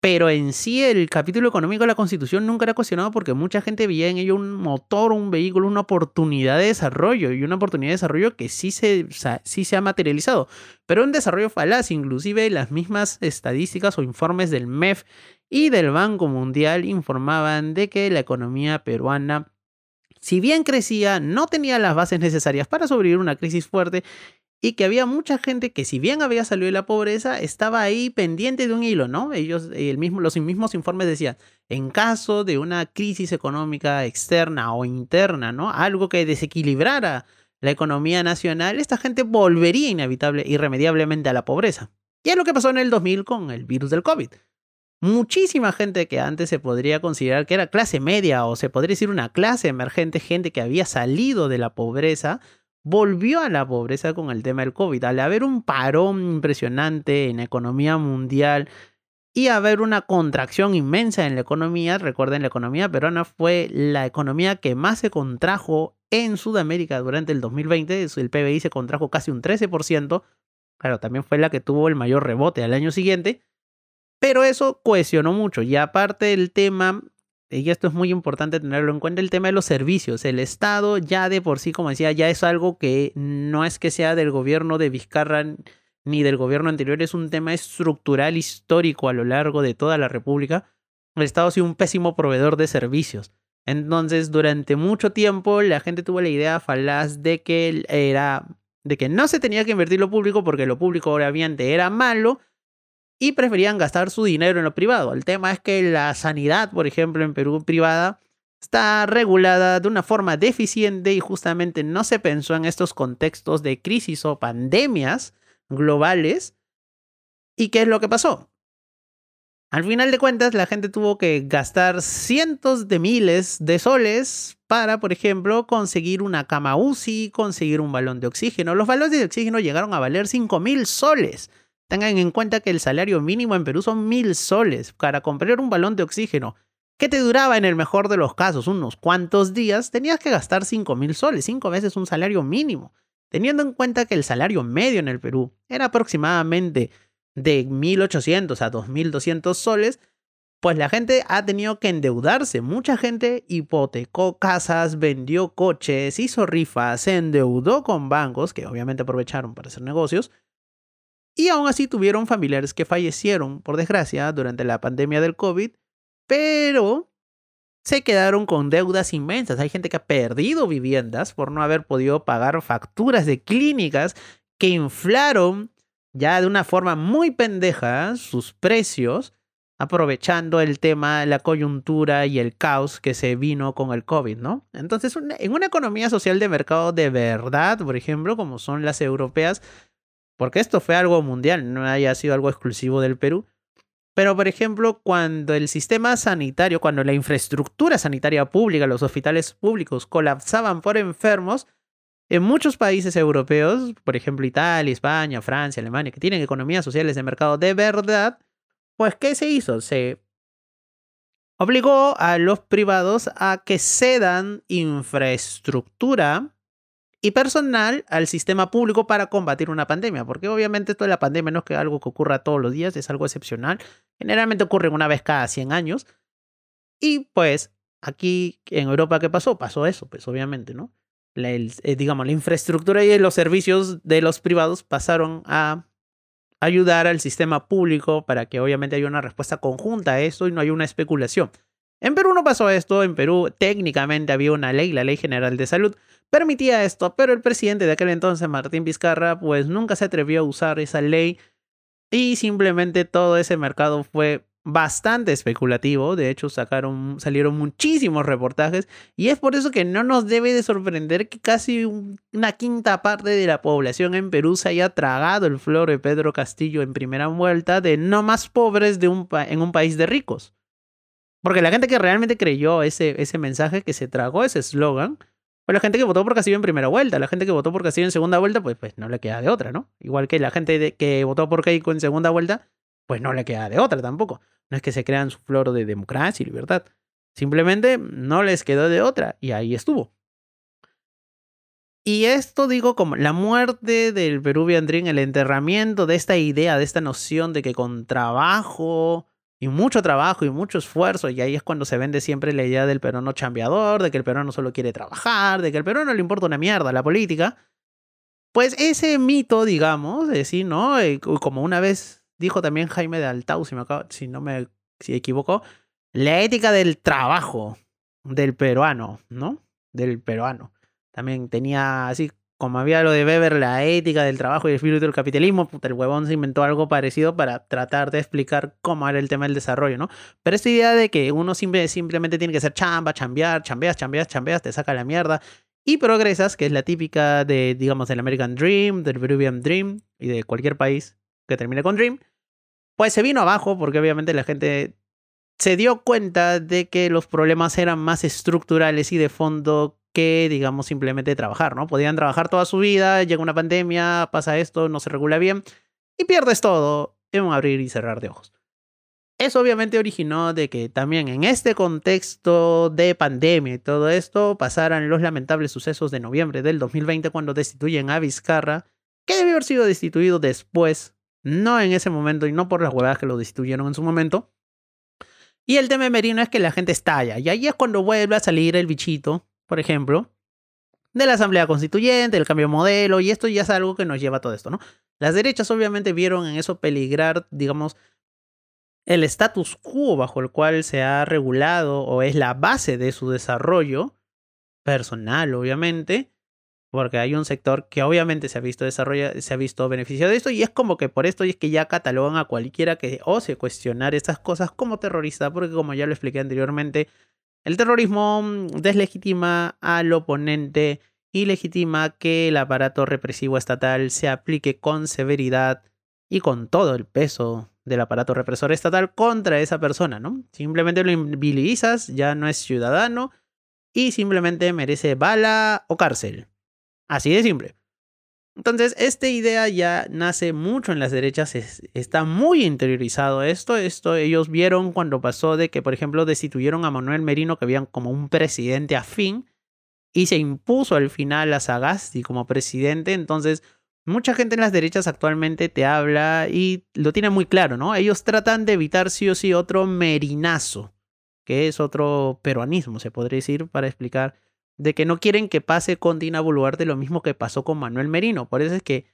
Pero en sí el capítulo económico de la Constitución nunca era cuestionado porque mucha gente veía en ello un motor, un vehículo, una oportunidad de desarrollo y una oportunidad de desarrollo que sí se, sí se ha materializado, pero un desarrollo falaz, inclusive las mismas estadísticas o informes del MEF y del Banco Mundial informaban de que la economía peruana si bien crecía, no tenía las bases necesarias para sobrevivir una crisis fuerte y que había mucha gente que si bien había salido de la pobreza, estaba ahí pendiente de un hilo, ¿no? Ellos, el mismo, los mismos informes decían, en caso de una crisis económica externa o interna, ¿no? Algo que desequilibrara la economía nacional, esta gente volvería inevitable, irremediablemente a la pobreza. Y es lo que pasó en el 2000 con el virus del COVID. Muchísima gente que antes se podría considerar que era clase media o se podría decir una clase emergente, gente que había salido de la pobreza, volvió a la pobreza con el tema del COVID. Al haber un parón impresionante en la economía mundial y haber una contracción inmensa en la economía, recuerden, la economía peruana fue la economía que más se contrajo en Sudamérica durante el 2020. El PBI se contrajo casi un 13%. Claro, también fue la que tuvo el mayor rebote al año siguiente. Pero eso cohesionó mucho. Y aparte del tema y esto es muy importante tenerlo en cuenta, el tema de los servicios. El Estado ya de por sí, como decía, ya es algo que no es que sea del gobierno de Vizcarra ni del gobierno anterior, es un tema estructural histórico a lo largo de toda la República. El Estado ha sido un pésimo proveedor de servicios. Entonces, durante mucho tiempo, la gente tuvo la idea falaz de que era de que no se tenía que invertir lo público porque lo público obviamente era malo y preferían gastar su dinero en lo privado. El tema es que la sanidad, por ejemplo, en Perú privada, está regulada de una forma deficiente y justamente no se pensó en estos contextos de crisis o pandemias globales. ¿Y qué es lo que pasó? Al final de cuentas, la gente tuvo que gastar cientos de miles de soles para, por ejemplo, conseguir una cama UCI, conseguir un balón de oxígeno. Los balones de oxígeno llegaron a valer 5 mil soles. Tengan en cuenta que el salario mínimo en Perú son mil soles para comprar un balón de oxígeno que te duraba en el mejor de los casos unos cuantos días, tenías que gastar cinco mil soles, cinco veces un salario mínimo. Teniendo en cuenta que el salario medio en el Perú era aproximadamente de 1.800 a 2.200 soles, pues la gente ha tenido que endeudarse. Mucha gente hipotecó casas, vendió coches, hizo rifas, se endeudó con bancos, que obviamente aprovecharon para hacer negocios, y aún así tuvieron familiares que fallecieron, por desgracia, durante la pandemia del COVID, pero se quedaron con deudas inmensas. Hay gente que ha perdido viviendas por no haber podido pagar facturas de clínicas que inflaron ya de una forma muy pendeja sus precios, aprovechando el tema, la coyuntura y el caos que se vino con el COVID, ¿no? Entonces, en una economía social de mercado de verdad, por ejemplo, como son las europeas, porque esto fue algo mundial, no haya sido algo exclusivo del Perú. Pero, por ejemplo, cuando el sistema sanitario, cuando la infraestructura sanitaria pública, los hospitales públicos colapsaban por enfermos, en muchos países europeos, por ejemplo Italia, España, Francia, Alemania, que tienen economías sociales de mercado de verdad, pues ¿qué se hizo? Se obligó a los privados a que cedan infraestructura y personal al sistema público para combatir una pandemia, porque obviamente esto de la pandemia no es que algo que ocurra todos los días, es algo excepcional, generalmente ocurre una vez cada 100 años, y pues aquí en Europa, ¿qué pasó? Pasó eso, pues obviamente, ¿no? La, eh, digamos, la infraestructura y los servicios de los privados pasaron a ayudar al sistema público para que obviamente haya una respuesta conjunta a esto y no haya una especulación. En Perú no pasó esto, en Perú técnicamente había una ley, la Ley General de Salud, permitía esto, pero el presidente de aquel entonces, Martín Vizcarra, pues nunca se atrevió a usar esa ley y simplemente todo ese mercado fue bastante especulativo, de hecho sacaron, salieron muchísimos reportajes y es por eso que no nos debe de sorprender que casi una quinta parte de la población en Perú se haya tragado el flor de Pedro Castillo en primera vuelta de no más pobres de un en un país de ricos. Porque la gente que realmente creyó ese, ese mensaje, que se tragó ese eslogan, fue la gente que votó por Castillo en primera vuelta. La gente que votó por Castillo en segunda vuelta, pues, pues no le queda de otra, ¿no? Igual que la gente que votó por Keiko en segunda vuelta, pues no le queda de otra tampoco. No es que se crean su flor de democracia y libertad. Simplemente no les quedó de otra y ahí estuvo. Y esto digo como la muerte del Peruvian Dream, el enterramiento de esta idea, de esta noción de que con trabajo y mucho trabajo y mucho esfuerzo, y ahí es cuando se vende siempre la idea del peruano chambeador, de que el peruano solo quiere trabajar, de que el peruano no le importa una mierda la política. Pues ese mito, digamos, de sí, ¿no? Eh, como una vez dijo también Jaime de Altau, si, me si no me si equivoco, la ética del trabajo del peruano, ¿no? Del peruano. También tenía así como había lo de Weber, la ética del trabajo y el espíritu del capitalismo, el huevón se inventó algo parecido para tratar de explicar cómo era el tema del desarrollo, ¿no? Pero esta idea de que uno simplemente tiene que ser chamba, chambear, chambeas, chambeas, chambeas, te saca la mierda y progresas, que es la típica de, digamos, del American Dream, del Peruvian Dream y de cualquier país que termine con Dream, pues se vino abajo porque obviamente la gente se dio cuenta de que los problemas eran más estructurales y de fondo que, digamos, simplemente trabajar, ¿no? Podían trabajar toda su vida, llega una pandemia, pasa esto, no se regula bien y pierdes todo en un abrir y cerrar de ojos. Eso obviamente originó de que también en este contexto de pandemia y todo esto pasaran los lamentables sucesos de noviembre del 2020 cuando destituyen a Vizcarra, que debió haber sido destituido después, no en ese momento y no por las huevadas que lo destituyeron en su momento. Y el tema de Merino es que la gente estalla, y ahí es cuando vuelve a salir el bichito por ejemplo, de la Asamblea Constituyente, del cambio de modelo, y esto ya es algo que nos lleva a todo esto, ¿no? Las derechas obviamente vieron en eso peligrar, digamos, el status quo bajo el cual se ha regulado o es la base de su desarrollo personal, obviamente, porque hay un sector que obviamente se ha visto desarrollado, se ha visto beneficiado de esto y es como que por esto es que ya catalogan a cualquiera que ose cuestionar estas cosas como terrorista, porque como ya lo expliqué anteriormente, el terrorismo mm, deslegitima al oponente y legitima que el aparato represivo estatal se aplique con severidad y con todo el peso del aparato represor estatal contra esa persona, ¿no? Simplemente lo invivilizas, ya no es ciudadano y simplemente merece bala o cárcel. Así de simple. Entonces, esta idea ya nace mucho en las derechas, está muy interiorizado esto. Esto ellos vieron cuando pasó de que, por ejemplo, destituyeron a Manuel Merino, que veían como un presidente afín, y se impuso al final a Sagasti como presidente. Entonces, mucha gente en las derechas actualmente te habla y lo tiene muy claro, ¿no? Ellos tratan de evitar sí o sí otro merinazo, que es otro peruanismo, se podría decir, para explicar de que no quieren que pase con Dina Boluarte lo mismo que pasó con Manuel Merino. Por eso es que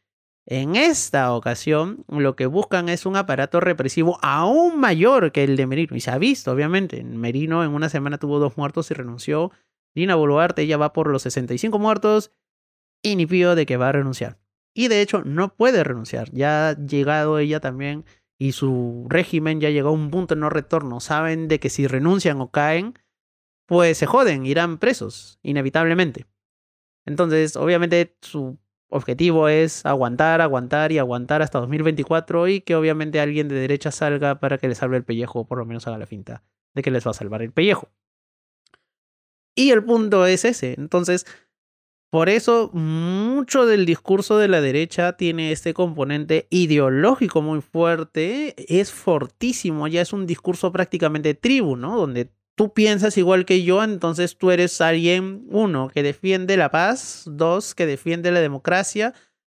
en esta ocasión lo que buscan es un aparato represivo aún mayor que el de Merino. Y se ha visto, obviamente. Merino en una semana tuvo dos muertos y renunció. Dina Boluarte ya va por los 65 muertos y ni pío de que va a renunciar. Y de hecho no puede renunciar. Ya ha llegado ella también y su régimen ya llegó a un punto de no retorno. Saben de que si renuncian o caen, pues se joden, irán presos, inevitablemente. Entonces, obviamente su objetivo es aguantar, aguantar y aguantar hasta 2024 y que obviamente alguien de derecha salga para que les salve el pellejo, o por lo menos haga la finta de que les va a salvar el pellejo. Y el punto es ese. Entonces, por eso mucho del discurso de la derecha tiene este componente ideológico muy fuerte, es fortísimo, ya es un discurso prácticamente tribu, ¿no? Donde tú piensas igual que yo, entonces tú eres alguien, uno, que defiende la paz, dos, que defiende la democracia,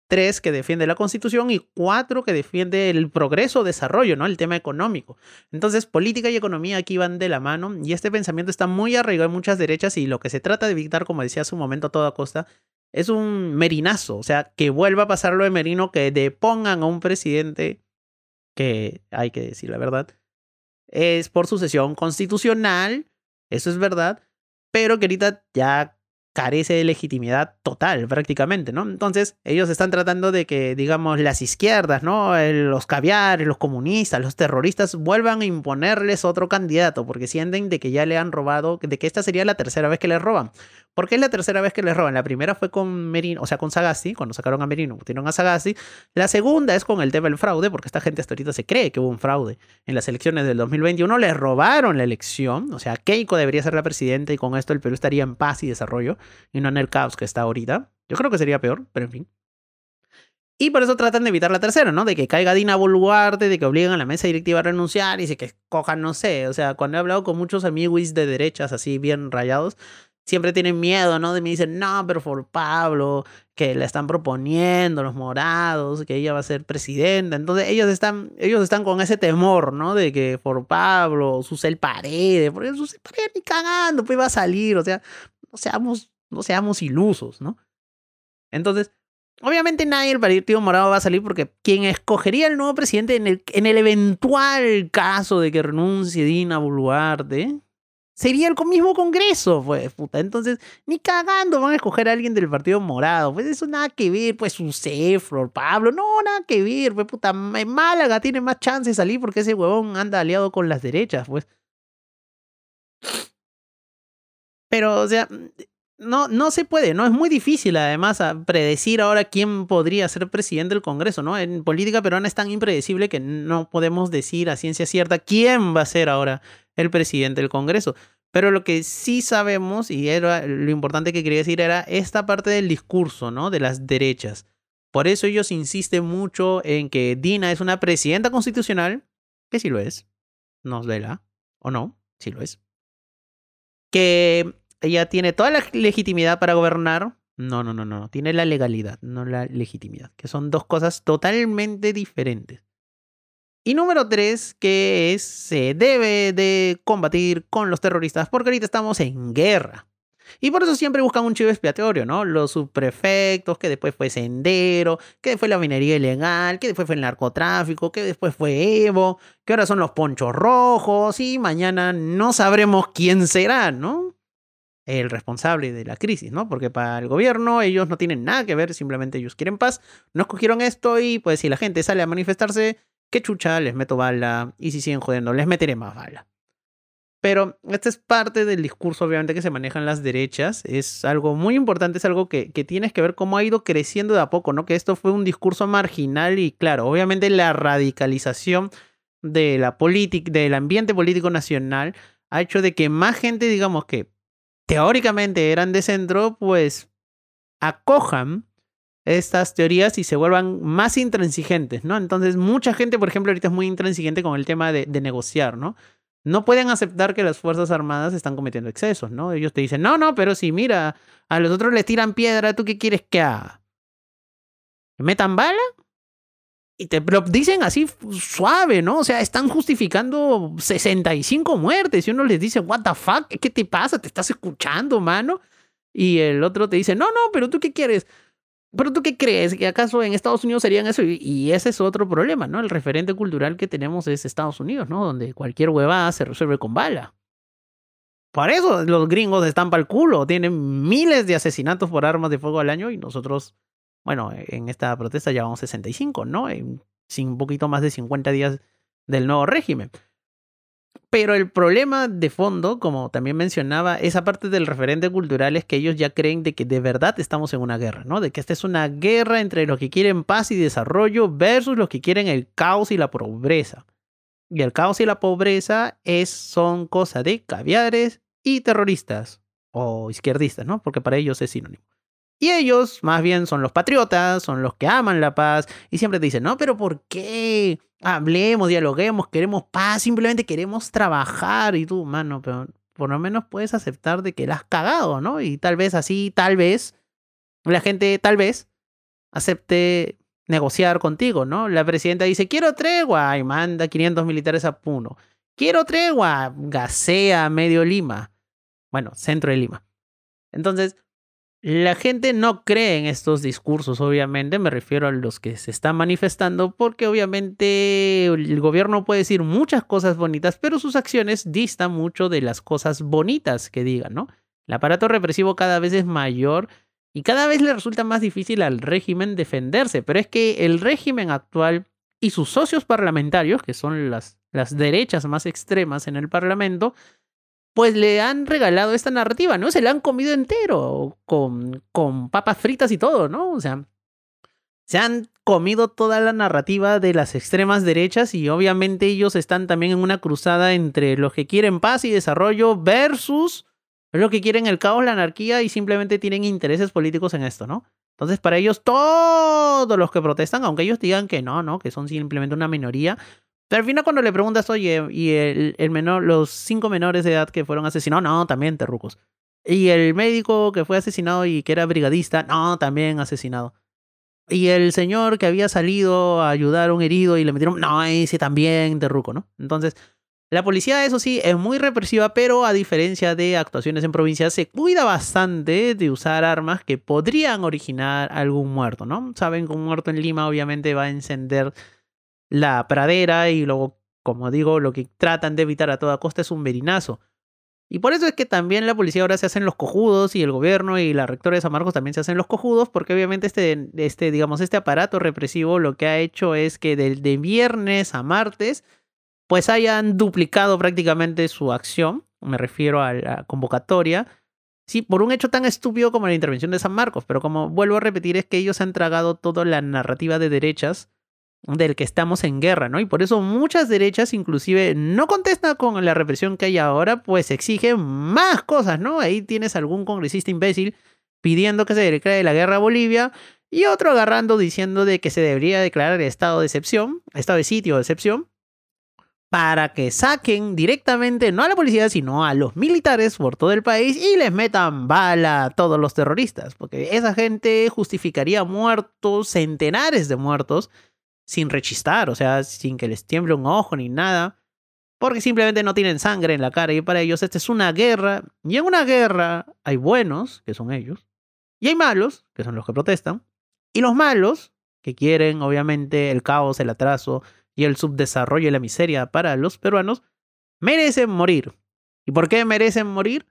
tres, que defiende la constitución y cuatro, que defiende el progreso, desarrollo, ¿no? El tema económico. Entonces, política y economía aquí van de la mano y este pensamiento está muy arraigado en muchas derechas y lo que se trata de evitar, como decía hace un momento a toda costa, es un merinazo, o sea, que vuelva a pasar lo de Merino, que depongan a un presidente que, hay que decir la verdad, es por sucesión constitucional, eso es verdad, pero que ahorita ya carece de legitimidad total prácticamente, ¿no? Entonces ellos están tratando de que, digamos, las izquierdas, ¿no? Los caviares, los comunistas, los terroristas vuelvan a imponerles otro candidato porque sienten de que ya le han robado, de que esta sería la tercera vez que les roban. ¿Por qué es la tercera vez que les roban? La primera fue con Merino, o sea, con Sagasti, cuando sacaron a Merino, pusieron a Sagasti. La segunda es con el tema del fraude, porque esta gente hasta ahorita se cree que hubo un fraude. En las elecciones del 2021 les robaron la elección, o sea, Keiko debería ser la presidenta y con esto el Perú estaría en paz y desarrollo y no en el caos que está ahorita. Yo creo que sería peor, pero en fin. Y por eso tratan de evitar la tercera, ¿no? De que caiga Dina Boluarte, de que obliguen a la mesa directiva a renunciar y se que cojan, no sé. O sea, cuando he hablado con muchos amigos de derechas así bien rayados, siempre tienen miedo, ¿no? De mí dicen, no, pero por Pablo, que le están proponiendo los morados, que ella va a ser presidenta. Entonces ellos están, ellos están con ese temor, ¿no? De que por Pablo, el Paredes, porque el Paredes ni cagando, pues va a salir, o sea, no seamos, no seamos ilusos, ¿no? Entonces, obviamente nadie del Partido Morado va a salir porque quien escogería el nuevo presidente en el, en el eventual caso de que renuncie Dina Boluarte sería el mismo Congreso, pues, puta. Entonces, ni cagando van a escoger a alguien del Partido Morado. Pues eso nada que ver, pues, su Flor, Pablo, no, nada que ver, pues, puta. Málaga tiene más chance de salir porque ese huevón anda aliado con las derechas, pues. Pero, o sea, no, no se puede, ¿no? Es muy difícil, además, predecir ahora quién podría ser presidente del Congreso, ¿no? En política peruana es tan impredecible que no podemos decir a ciencia cierta quién va a ser ahora el presidente del Congreso. Pero lo que sí sabemos, y era lo importante que quería decir, era esta parte del discurso, ¿no? De las derechas. Por eso ellos insisten mucho en que Dina es una presidenta constitucional, que sí lo es, nos vela, o no, sí lo es. Que ella tiene toda la legitimidad para gobernar. No, no, no, no, tiene la legalidad, no la legitimidad, que son dos cosas totalmente diferentes. Y número tres, que es, se debe de combatir con los terroristas, porque ahorita estamos en guerra. Y por eso siempre buscan un chivo expiatorio, ¿no? Los subprefectos, que después fue Sendero, que después la minería ilegal, que después fue el narcotráfico, que después fue Evo, que ahora son los ponchos rojos, y mañana no sabremos quién será, ¿no? El responsable de la crisis, ¿no? Porque para el gobierno ellos no tienen nada que ver, simplemente ellos quieren paz, no escogieron esto y pues si la gente sale a manifestarse, qué chucha, les meto bala y si siguen jodiendo, les meteré más bala. Pero esta es parte del discurso, obviamente, que se maneja en las derechas. Es algo muy importante, es algo que, que tienes que ver cómo ha ido creciendo de a poco, ¿no? Que esto fue un discurso marginal y, claro, obviamente la radicalización de la política, del ambiente político nacional ha hecho de que más gente, digamos que teóricamente eran de centro, pues acojan estas teorías y se vuelvan más intransigentes, ¿no? Entonces, mucha gente, por ejemplo, ahorita es muy intransigente con el tema de, negociar, ¿no? No pueden aceptar que las Fuerzas Armadas están cometiendo excesos, ¿no? Ellos te dicen, no, no, pero si mira, a los otros les tiran piedra, ¿tú qué quieres que haga? ¿Metan bala? Y te lo dicen así suave, ¿no? O sea, están justificando 65 muertes y uno les dice, what the fuck, ¿qué te pasa? ¿Te estás escuchando, mano? Y el otro te dice, no, no, pero ¿tú qué quieres? Pero tú qué crees? ¿Que acaso en Estados Unidos serían eso? Y ese es otro problema, ¿no? El referente cultural que tenemos es Estados Unidos, ¿no? Donde cualquier huevada se resuelve con bala. Por eso los gringos están para el culo. Tienen miles de asesinatos por armas de fuego al año y nosotros, bueno, en esta protesta llevamos 65, ¿no? En un poquito más de 50 días del nuevo régimen. Pero el problema de fondo, como también mencionaba, esa parte del referente cultural es que ellos ya creen de que de verdad estamos en una guerra, ¿no? De que esta es una guerra entre los que quieren paz y desarrollo versus los que quieren el caos y la pobreza. Y el caos y la pobreza es, son cosa de caviares y terroristas o izquierdistas, ¿no? Porque para ellos es sinónimo. Y ellos, más bien, son los patriotas, son los que aman la paz y siempre te dicen, no, pero ¿por qué? Hablemos, dialoguemos, queremos paz, simplemente queremos trabajar. Y tú, mano, pero por lo menos puedes aceptar de que la has cagado, ¿no? Y tal vez así, tal vez, la gente tal vez acepte negociar contigo, ¿no? La presidenta dice, quiero tregua y manda 500 militares a Puno. Quiero tregua, gasea medio Lima. Bueno, centro de Lima. Entonces, la gente no cree en estos discursos, obviamente, me refiero a los que se están manifestando, porque obviamente el gobierno puede decir muchas cosas bonitas, pero sus acciones distan mucho de las cosas bonitas que digan, ¿no? El aparato represivo cada vez es mayor y cada vez le resulta más difícil al régimen defenderse, pero es que el régimen actual y sus socios parlamentarios, que son las, las derechas más extremas en el Parlamento, pues le han regalado esta narrativa, ¿no? Se la han comido entero, con, con papas fritas y todo, ¿no? O sea, se han comido toda la narrativa de las extremas derechas y obviamente ellos están también en una cruzada entre los que quieren paz y desarrollo versus los que quieren el caos, la anarquía y simplemente tienen intereses políticos en esto, ¿no? Entonces, para ellos, todos los que protestan, aunque ellos digan que no, ¿no? Que son simplemente una minoría, pero al final cuando le preguntas, oye, y el, el menor, los cinco menores de edad que fueron asesinados, no, también terrucos. Y el médico que fue asesinado y que era brigadista, no, también asesinado. Y el señor que había salido a ayudar a un herido y le metieron, no, ese también de ruco, ¿no? Entonces, la policía, eso sí, es muy represiva, pero a diferencia de actuaciones en provincias, se cuida bastante de usar armas que podrían originar algún muerto, ¿no? Saben que un muerto en Lima obviamente va a encender la pradera y luego, como digo, lo que tratan de evitar a toda costa es un verinazo. Y por eso es que también la policía ahora se hacen los cojudos y el gobierno y la rectora de San Marcos también se hacen los cojudos porque obviamente este, este, digamos, este aparato represivo lo que ha hecho es que de, de viernes a martes pues hayan duplicado prácticamente su acción, me refiero a la convocatoria, sí, por un hecho tan estúpido como la intervención de San Marcos, pero como vuelvo a repetir es que ellos han tragado toda la narrativa de derechas del que estamos en guerra, ¿no? Y por eso muchas derechas inclusive no contestan con la represión que hay ahora, pues exigen más cosas, ¿no? Ahí tienes algún congresista imbécil pidiendo que se declare la guerra a Bolivia y otro agarrando diciendo de que se debería declarar estado de excepción, estado de sitio de excepción, para que saquen directamente no a la policía, sino a los militares por todo el país y les metan bala a todos los terroristas, porque esa gente justificaría muertos, centenares de muertos, sin rechistar, o sea, sin que les tiemble un ojo ni nada, porque simplemente no tienen sangre en la cara y para ellos esta es una guerra, y en una guerra hay buenos, que son ellos, y hay malos, que son los que protestan, y los malos, que quieren obviamente el caos, el atraso y el subdesarrollo y la miseria para los peruanos, merecen morir. ¿Y por qué merecen morir?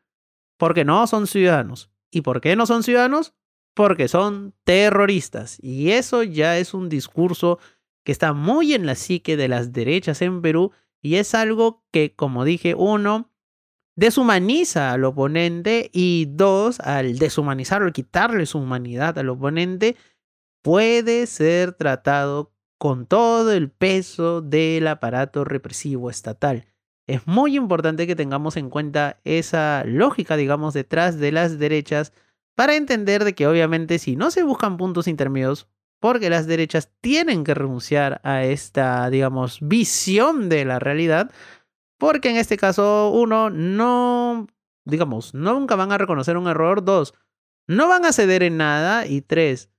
Porque no son ciudadanos. ¿Y por qué no son ciudadanos? Porque son terroristas. Y eso ya es un discurso que está muy en la psique de las derechas en Perú y es algo que, como dije, uno, deshumaniza al oponente y dos, al deshumanizarlo, al quitarle su humanidad al oponente, puede ser tratado con todo el peso del aparato represivo estatal. Es muy importante que tengamos en cuenta esa lógica, digamos, detrás de las derechas para entender de que obviamente si no se buscan puntos intermedios, porque las derechas tienen que renunciar a esta, digamos, visión de la realidad, porque en este caso, uno, no, digamos, nunca van a reconocer un error, dos, no van a ceder en nada, y tres,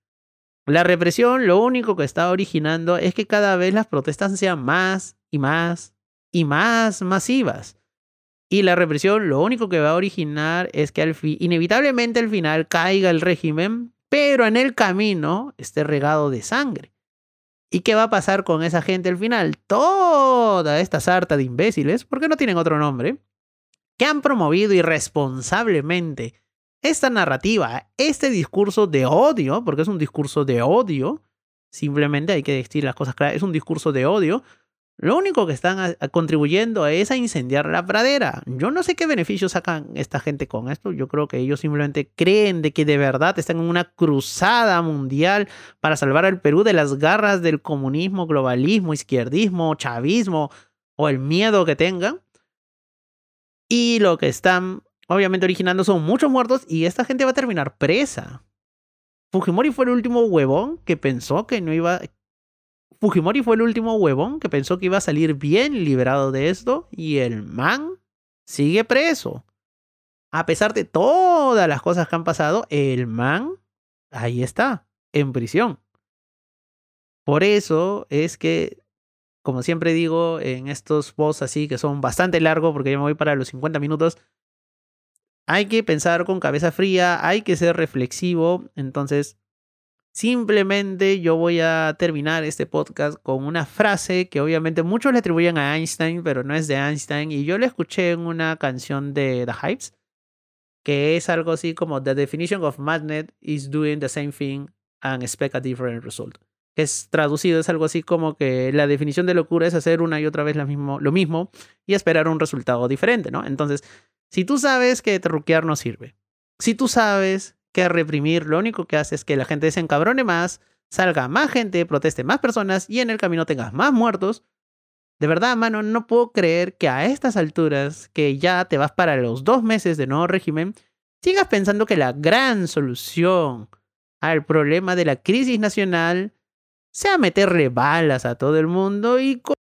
la represión lo único que está originando es que cada vez las protestas sean más y más y más masivas. Y la represión lo único que va a originar es que al inevitablemente al final caiga el régimen pero en el camino esté regado de sangre. ¿Y qué va a pasar con esa gente al final? Toda esta sarta de imbéciles, porque no tienen otro nombre, que han promovido irresponsablemente esta narrativa, este discurso de odio, porque es un discurso de odio, simplemente hay que decir las cosas claras, es un discurso de odio, lo único que están contribuyendo es a incendiar la pradera. Yo no sé qué beneficios sacan esta gente con esto. Yo creo que ellos simplemente creen de que de verdad están en una cruzada mundial para salvar al Perú de las garras del comunismo, globalismo, izquierdismo, chavismo o el miedo que tengan. Y lo que están obviamente originando son muchos muertos y esta gente va a terminar presa. Fujimori fue el último huevón que pensó que no iba, Fujimori fue el último huevón que pensó que iba a salir bien liberado de esto y el man sigue preso. A pesar de todas las cosas que han pasado, el man ahí está, en prisión. Por eso es que, como siempre digo, en estos posts así que son bastante largos, porque ya me voy para los 50 minutos, hay que pensar con cabeza fría, hay que ser reflexivo. Entonces, Simplemente yo voy a terminar este podcast con una frase que obviamente muchos le atribuyen a Einstein, pero no es de Einstein. Y yo la escuché en una canción de The Hypes, que es algo así como The definition of madness is doing the same thing and expect a different result. Es traducido, es algo así como que la definición de locura es hacer una y otra vez lo mismo, lo mismo y esperar un resultado diferente, ¿no? Entonces, si tú sabes que truquear no sirve, si tú sabes que reprimir lo único que hace es que la gente se encabrone más, salga más gente, proteste más personas y en el camino tengas más muertos. De verdad, mano, no puedo creer que a estas alturas, que ya te vas para los dos meses de nuevo régimen, sigas pensando que la gran solución al problema de la crisis nacional sea meterle balas a todo el mundo y